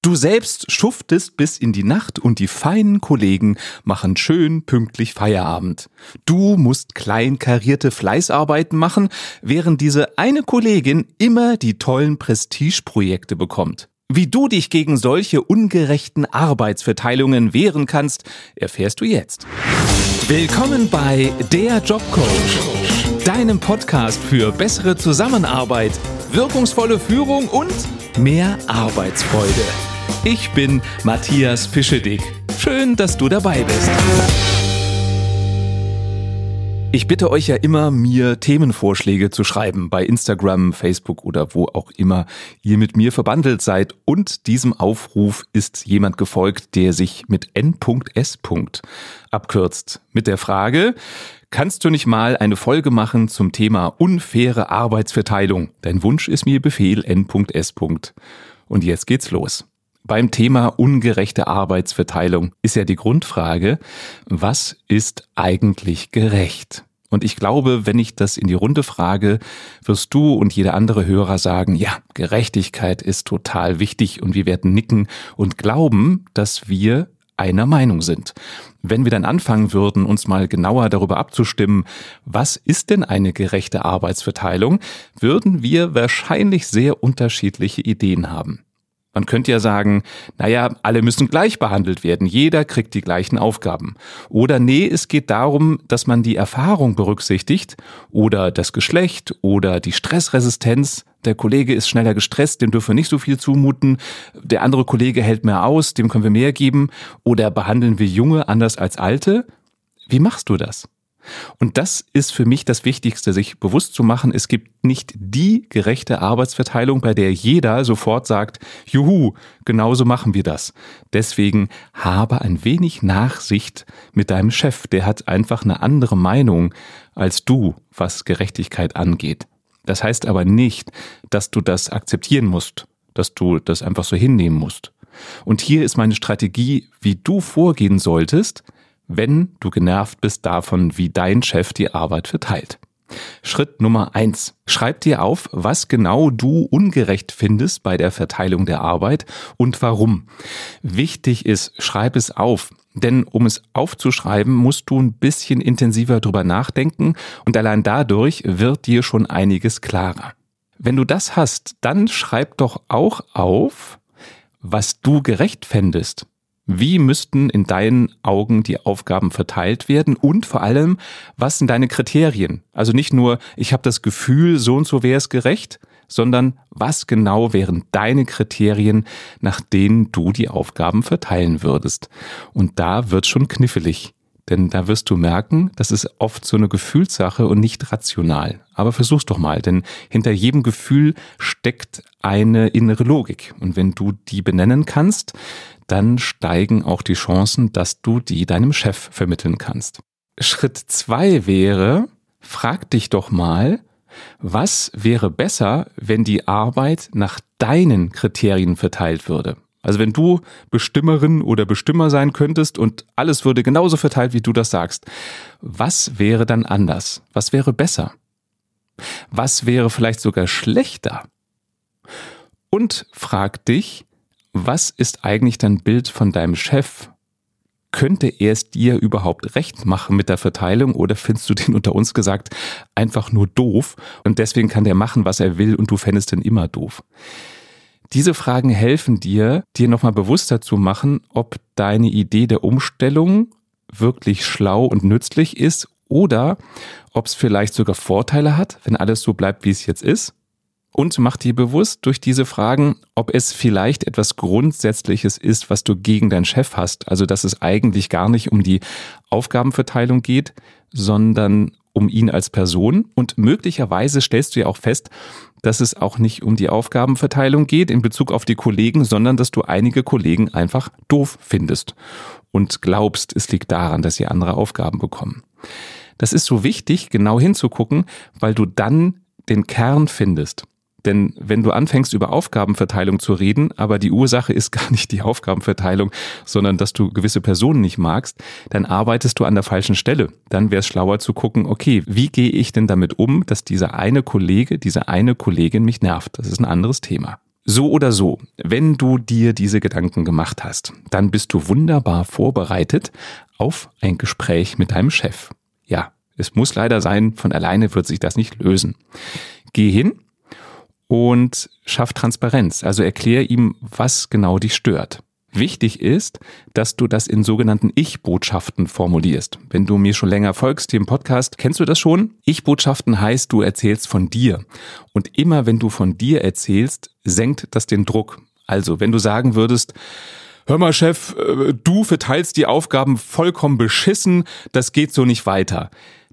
Du selbst schuftest bis in die Nacht und die feinen Kollegen machen schön pünktlich Feierabend. Du musst kleinkarierte Fleißarbeiten machen, während diese eine Kollegin immer die tollen Prestigeprojekte bekommt. Wie du dich gegen solche ungerechten Arbeitsverteilungen wehren kannst, erfährst du jetzt. Willkommen bei Der Jobcoach, deinem Podcast für bessere Zusammenarbeit, wirkungsvolle Führung und mehr Arbeitsfreude. Ich bin Matthias Fischedick. Schön, dass du dabei bist. Ich bitte euch ja immer, mir Themenvorschläge zu schreiben bei Instagram, Facebook oder wo auch immer ihr mit mir verbandelt seid. Und diesem Aufruf ist jemand gefolgt, der sich mit N.S. abkürzt. Mit der Frage, kannst du nicht mal eine Folge machen zum Thema unfaire Arbeitsverteilung? Dein Wunsch ist mir Befehl N.S. Und jetzt geht's los. Beim Thema ungerechte Arbeitsverteilung ist ja die Grundfrage, was ist eigentlich gerecht? Und ich glaube, wenn ich das in die Runde frage, wirst du und jeder andere Hörer sagen, ja, Gerechtigkeit ist total wichtig und wir werden nicken und glauben, dass wir einer Meinung sind. Wenn wir dann anfangen würden, uns mal genauer darüber abzustimmen, was ist denn eine gerechte Arbeitsverteilung, würden wir wahrscheinlich sehr unterschiedliche Ideen haben. Man könnte ja sagen, naja, alle müssen gleich behandelt werden, jeder kriegt die gleichen Aufgaben. Oder nee, es geht darum, dass man die Erfahrung berücksichtigt oder das Geschlecht oder die Stressresistenz. Der Kollege ist schneller gestresst, dem dürfen wir nicht so viel zumuten. Der andere Kollege hält mehr aus, dem können wir mehr geben. Oder behandeln wir Junge anders als Alte? Wie machst du das? Und das ist für mich das Wichtigste, sich bewusst zu machen, es gibt nicht die gerechte Arbeitsverteilung, bei der jeder sofort sagt, juhu, genauso machen wir das. Deswegen habe ein wenig Nachsicht mit deinem Chef, der hat einfach eine andere Meinung als du, was Gerechtigkeit angeht. Das heißt aber nicht, dass du das akzeptieren musst, dass du das einfach so hinnehmen musst. Und hier ist meine Strategie, wie du vorgehen solltest, wenn du genervt bist davon, wie dein Chef die Arbeit verteilt. Schritt Nummer eins: Schreib dir auf, was genau du ungerecht findest bei der Verteilung der Arbeit und warum. Wichtig ist, schreib es auf. Denn um es aufzuschreiben, musst du ein bisschen intensiver drüber nachdenken und allein dadurch wird dir schon einiges klarer. Wenn du das hast, dann schreib doch auch auf, was du gerecht fändest. Wie müssten in deinen Augen die Aufgaben verteilt werden und vor allem, was sind deine Kriterien? Also nicht nur, ich habe das Gefühl, so und so wäre es gerecht, sondern was genau wären deine Kriterien, nach denen du die Aufgaben verteilen würdest? Und da wird schon kniffelig. Denn da wirst du merken, das ist oft so eine Gefühlssache und nicht rational. Aber versuch's doch mal, denn hinter jedem Gefühl steckt eine innere Logik. Und wenn du die benennen kannst, dann steigen auch die Chancen, dass du die deinem Chef vermitteln kannst. Schritt zwei wäre, frag dich doch mal, was wäre besser, wenn die Arbeit nach deinen Kriterien verteilt würde? Also wenn du Bestimmerin oder Bestimmer sein könntest und alles würde genauso verteilt, wie du das sagst, was wäre dann anders? Was wäre besser? Was wäre vielleicht sogar schlechter? Und frag dich, was ist eigentlich dein Bild von deinem Chef? Könnte er es dir überhaupt recht machen mit der Verteilung oder findest du den unter uns gesagt einfach nur doof und deswegen kann der machen, was er will und du fändest ihn immer doof? Diese Fragen helfen dir, dir nochmal bewusster zu machen, ob deine Idee der Umstellung wirklich schlau und nützlich ist oder ob es vielleicht sogar Vorteile hat, wenn alles so bleibt, wie es jetzt ist und mach dir bewusst durch diese Fragen, ob es vielleicht etwas Grundsätzliches ist, was du gegen deinen Chef hast. Also, dass es eigentlich gar nicht um die Aufgabenverteilung geht, sondern um ihn als Person. Und möglicherweise stellst du ja auch fest, dass es auch nicht um die Aufgabenverteilung geht in Bezug auf die Kollegen, sondern dass du einige Kollegen einfach doof findest und glaubst, es liegt daran, dass sie andere Aufgaben bekommen. Das ist so wichtig, genau hinzugucken, weil du dann den Kern findest. Denn wenn du anfängst, über Aufgabenverteilung zu reden, aber die Ursache ist gar nicht die Aufgabenverteilung, sondern dass du gewisse Personen nicht magst, dann arbeitest du an der falschen Stelle. Dann wäre es schlauer zu gucken, okay, wie gehe ich denn damit um, dass dieser eine Kollege, diese eine Kollegin mich nervt? Das ist ein anderes Thema. So oder so, wenn du dir diese Gedanken gemacht hast, dann bist du wunderbar vorbereitet auf ein Gespräch mit deinem Chef. Ja, es muss leider sein, von alleine wird sich das nicht lösen. Geh hin und schaff Transparenz, also erklär ihm, was genau dich stört. Wichtig ist, dass du das in sogenannten Ich-Botschaften formulierst. Wenn du mir schon länger folgst hier im Podcast, kennst du das schon? Ich-Botschaften heißt, du erzählst von dir. Und immer wenn du von dir erzählst, senkt das den Druck. Also, wenn du sagen würdest, Hör mal, Chef, äh, du verteilst die Aufgaben vollkommen beschissen, das geht so nicht weiter.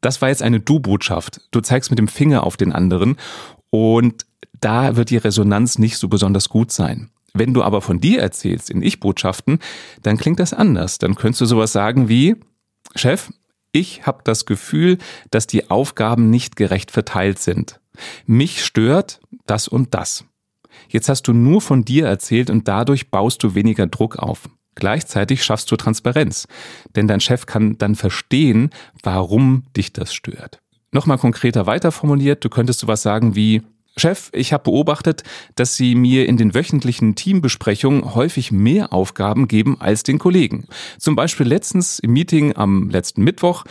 Das war jetzt eine Du-Botschaft. Du zeigst mit dem Finger auf den anderen und da wird die Resonanz nicht so besonders gut sein. Wenn du aber von dir erzählst in Ich-Botschaften, dann klingt das anders. Dann könntest du sowas sagen wie, Chef, ich habe das Gefühl, dass die Aufgaben nicht gerecht verteilt sind. Mich stört das und das. Jetzt hast du nur von dir erzählt und dadurch baust du weniger Druck auf. Gleichzeitig schaffst du Transparenz, denn dein Chef kann dann verstehen, warum dich das stört. Nochmal konkreter weiter formuliert, du könntest sowas sagen wie, Chef, ich habe beobachtet, dass Sie mir in den wöchentlichen Teambesprechungen häufig mehr Aufgaben geben als den Kollegen. Zum Beispiel letztens im Meeting am letzten Mittwoch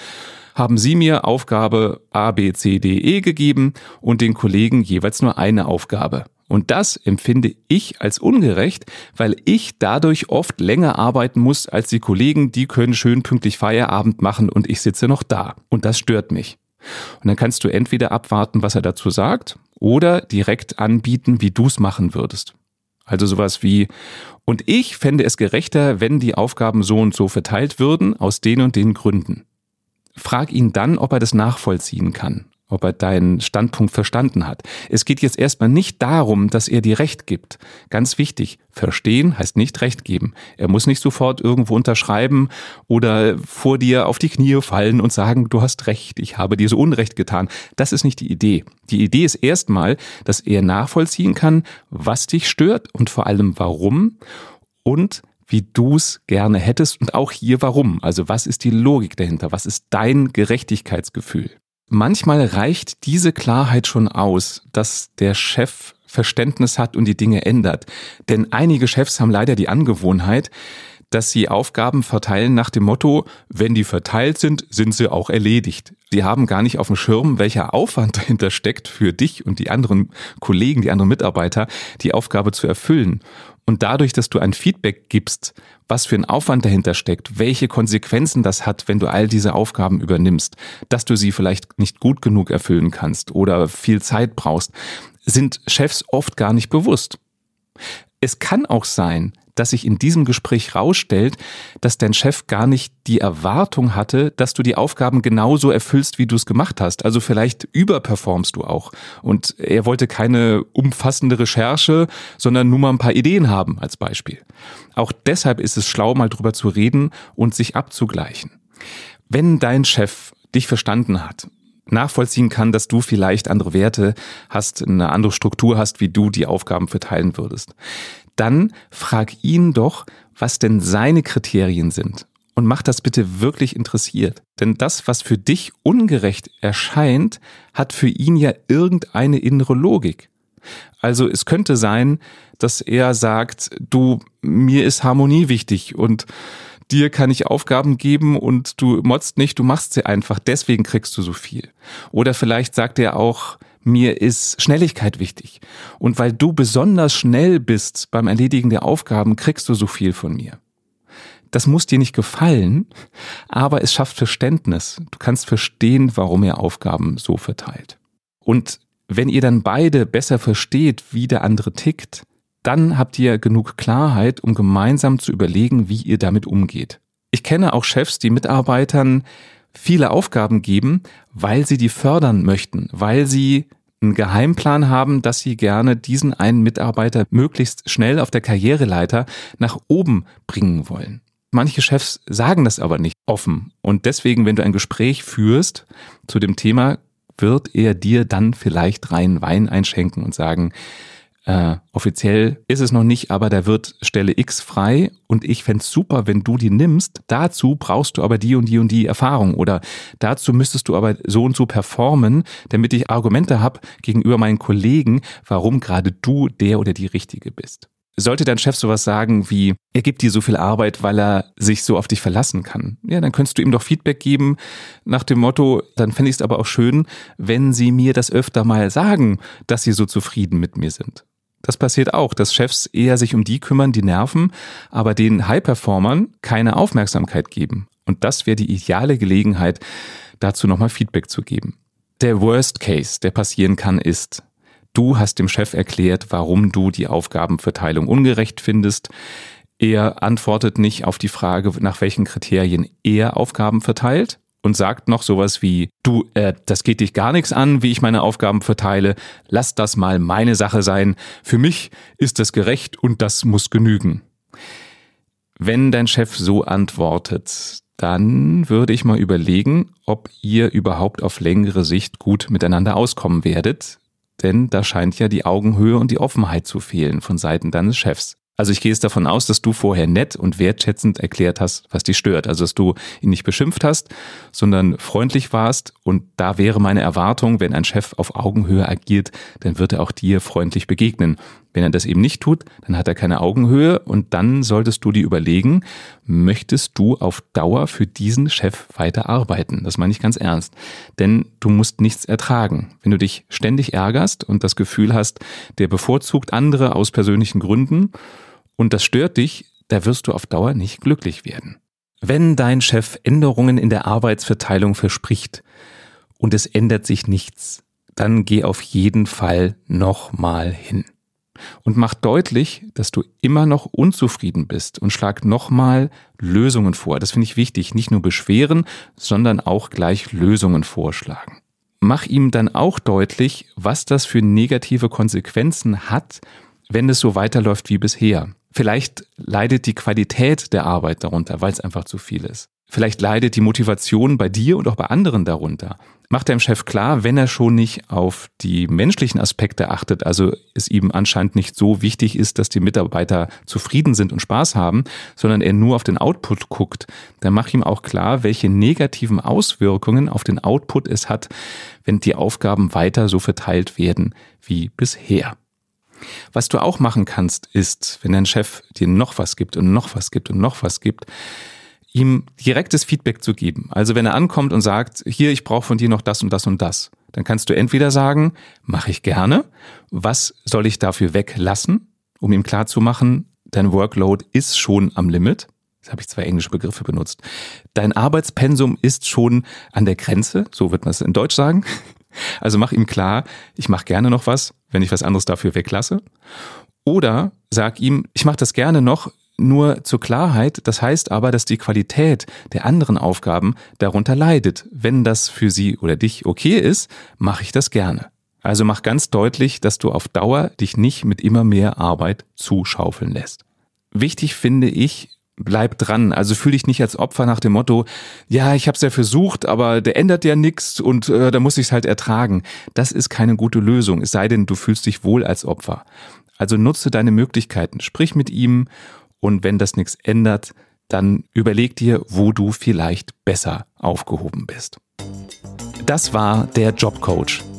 haben Sie mir Aufgabe A, B, C, D, E gegeben und den Kollegen jeweils nur eine Aufgabe. Und das empfinde ich als ungerecht, weil ich dadurch oft länger arbeiten muss als die Kollegen, die können schön pünktlich Feierabend machen und ich sitze noch da. Und das stört mich. Und dann kannst du entweder abwarten, was er dazu sagt, oder direkt anbieten, wie du es machen würdest. Also sowas wie, und ich fände es gerechter, wenn die Aufgaben so und so verteilt würden, aus den und den Gründen. Frag ihn dann, ob er das nachvollziehen kann ob er deinen Standpunkt verstanden hat. Es geht jetzt erstmal nicht darum, dass er dir Recht gibt. Ganz wichtig, verstehen heißt nicht Recht geben. Er muss nicht sofort irgendwo unterschreiben oder vor dir auf die Knie fallen und sagen, du hast Recht, ich habe dir so Unrecht getan. Das ist nicht die Idee. Die Idee ist erstmal, dass er nachvollziehen kann, was dich stört und vor allem warum und wie du es gerne hättest und auch hier warum. Also was ist die Logik dahinter? Was ist dein Gerechtigkeitsgefühl? Manchmal reicht diese Klarheit schon aus, dass der Chef Verständnis hat und die Dinge ändert. Denn einige Chefs haben leider die Angewohnheit, dass sie Aufgaben verteilen nach dem Motto, wenn die verteilt sind, sind sie auch erledigt. Sie haben gar nicht auf dem Schirm, welcher Aufwand dahinter steckt für dich und die anderen Kollegen, die anderen Mitarbeiter, die Aufgabe zu erfüllen. Und dadurch, dass du ein Feedback gibst, was für ein Aufwand dahinter steckt, welche Konsequenzen das hat, wenn du all diese Aufgaben übernimmst, dass du sie vielleicht nicht gut genug erfüllen kannst oder viel Zeit brauchst, sind Chefs oft gar nicht bewusst. Es kann auch sein, dass sich in diesem Gespräch rausstellt, dass dein Chef gar nicht die Erwartung hatte, dass du die Aufgaben genauso erfüllst, wie du es gemacht hast. Also vielleicht überperformst du auch. Und er wollte keine umfassende Recherche, sondern nur mal ein paar Ideen haben als Beispiel. Auch deshalb ist es schlau, mal drüber zu reden und sich abzugleichen. Wenn dein Chef dich verstanden hat, nachvollziehen kann, dass du vielleicht andere Werte hast, eine andere Struktur hast, wie du die Aufgaben verteilen würdest, dann frag ihn doch, was denn seine Kriterien sind. Und mach das bitte wirklich interessiert. Denn das, was für dich ungerecht erscheint, hat für ihn ja irgendeine innere Logik. Also es könnte sein, dass er sagt, du, mir ist Harmonie wichtig und dir kann ich Aufgaben geben und du motzt nicht, du machst sie einfach, deswegen kriegst du so viel. Oder vielleicht sagt er auch, mir ist Schnelligkeit wichtig. Und weil du besonders schnell bist beim Erledigen der Aufgaben, kriegst du so viel von mir. Das muss dir nicht gefallen, aber es schafft Verständnis. Du kannst verstehen, warum er Aufgaben so verteilt. Und wenn ihr dann beide besser versteht, wie der andere tickt, dann habt ihr genug Klarheit, um gemeinsam zu überlegen, wie ihr damit umgeht. Ich kenne auch Chefs, die Mitarbeitern viele Aufgaben geben, weil sie die fördern möchten, weil sie einen Geheimplan haben, dass sie gerne diesen einen Mitarbeiter möglichst schnell auf der Karriereleiter nach oben bringen wollen. Manche Chefs sagen das aber nicht offen. Und deswegen, wenn du ein Gespräch führst zu dem Thema, wird er dir dann vielleicht rein Wein einschenken und sagen, äh, offiziell ist es noch nicht, aber da wird Stelle X frei und ich fände super, wenn du die nimmst. Dazu brauchst du aber die und die und die Erfahrung oder dazu müsstest du aber so und so performen, damit ich Argumente habe gegenüber meinen Kollegen, warum gerade du der oder die Richtige bist. Sollte dein Chef sowas sagen wie, er gibt dir so viel Arbeit, weil er sich so auf dich verlassen kann, ja, dann könntest du ihm doch Feedback geben nach dem Motto, dann fände ich es aber auch schön, wenn sie mir das öfter mal sagen, dass sie so zufrieden mit mir sind. Das passiert auch, dass Chefs eher sich um die kümmern, die nerven, aber den High-Performern keine Aufmerksamkeit geben. Und das wäre die ideale Gelegenheit, dazu nochmal Feedback zu geben. Der Worst Case, der passieren kann, ist, Du hast dem Chef erklärt, warum du die Aufgabenverteilung ungerecht findest. Er antwortet nicht auf die Frage, nach welchen Kriterien er Aufgaben verteilt und sagt noch sowas wie, du, äh, das geht dich gar nichts an, wie ich meine Aufgaben verteile, lass das mal meine Sache sein, für mich ist das gerecht und das muss genügen. Wenn dein Chef so antwortet, dann würde ich mal überlegen, ob ihr überhaupt auf längere Sicht gut miteinander auskommen werdet, denn da scheint ja die Augenhöhe und die Offenheit zu fehlen von Seiten deines Chefs. Also ich gehe es davon aus, dass du vorher nett und wertschätzend erklärt hast, was dich stört. Also dass du ihn nicht beschimpft hast, sondern freundlich warst. Und da wäre meine Erwartung, wenn ein Chef auf Augenhöhe agiert, dann wird er auch dir freundlich begegnen. Wenn er das eben nicht tut, dann hat er keine Augenhöhe und dann solltest du dir überlegen, möchtest du auf Dauer für diesen Chef weiter arbeiten? Das meine ich ganz ernst. Denn du musst nichts ertragen. Wenn du dich ständig ärgerst und das Gefühl hast, der bevorzugt andere aus persönlichen Gründen und das stört dich, da wirst du auf Dauer nicht glücklich werden. Wenn dein Chef Änderungen in der Arbeitsverteilung verspricht und es ändert sich nichts, dann geh auf jeden Fall nochmal hin und mach deutlich, dass du immer noch unzufrieden bist und schlag nochmal Lösungen vor. Das finde ich wichtig. Nicht nur beschweren, sondern auch gleich Lösungen vorschlagen. Mach ihm dann auch deutlich, was das für negative Konsequenzen hat, wenn es so weiterläuft wie bisher. Vielleicht leidet die Qualität der Arbeit darunter, weil es einfach zu viel ist. Vielleicht leidet die Motivation bei dir und auch bei anderen darunter. Macht deinem Chef klar, wenn er schon nicht auf die menschlichen Aspekte achtet, also es ihm anscheinend nicht so wichtig ist, dass die Mitarbeiter zufrieden sind und Spaß haben, sondern er nur auf den Output guckt, dann mach ihm auch klar, welche negativen Auswirkungen auf den Output es hat, wenn die Aufgaben weiter so verteilt werden wie bisher. Was du auch machen kannst, ist, wenn dein Chef dir noch was gibt und noch was gibt und noch was gibt, ihm direktes Feedback zu geben. Also wenn er ankommt und sagt, hier, ich brauche von dir noch das und das und das, dann kannst du entweder sagen, mache ich gerne, was soll ich dafür weglassen, um ihm klarzumachen, dein Workload ist schon am Limit. Jetzt habe ich zwei englische Begriffe benutzt. Dein Arbeitspensum ist schon an der Grenze, so wird man es in Deutsch sagen. Also mach ihm klar, ich mache gerne noch was, wenn ich was anderes dafür weglasse. Oder sag ihm, ich mache das gerne noch, nur zur Klarheit, das heißt aber, dass die Qualität der anderen Aufgaben darunter leidet. Wenn das für sie oder dich okay ist, mache ich das gerne. Also mach ganz deutlich, dass du auf Dauer dich nicht mit immer mehr Arbeit zuschaufeln lässt. Wichtig finde ich, bleib dran. Also fühl dich nicht als Opfer nach dem Motto, ja, ich habe es ja versucht, aber der ändert ja nichts und äh, da muss ich es halt ertragen. Das ist keine gute Lösung, es sei denn, du fühlst dich wohl als Opfer. Also nutze deine Möglichkeiten, sprich mit ihm und wenn das nichts ändert, dann überleg dir, wo du vielleicht besser aufgehoben bist. Das war der Jobcoach.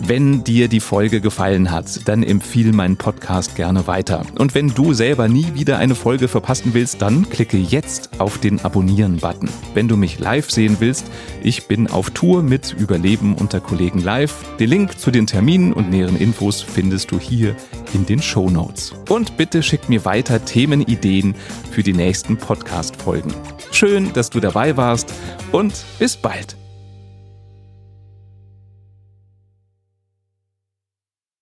Wenn dir die Folge gefallen hat, dann empfiehl meinen Podcast gerne weiter. Und wenn du selber nie wieder eine Folge verpassen willst, dann klicke jetzt auf den Abonnieren-Button. Wenn du mich live sehen willst, ich bin auf Tour mit Überleben unter Kollegen live. Den Link zu den Terminen und näheren Infos findest du hier in den Show Notes. Und bitte schick mir weiter Themenideen für die nächsten Podcast-Folgen. Schön, dass du dabei warst und bis bald.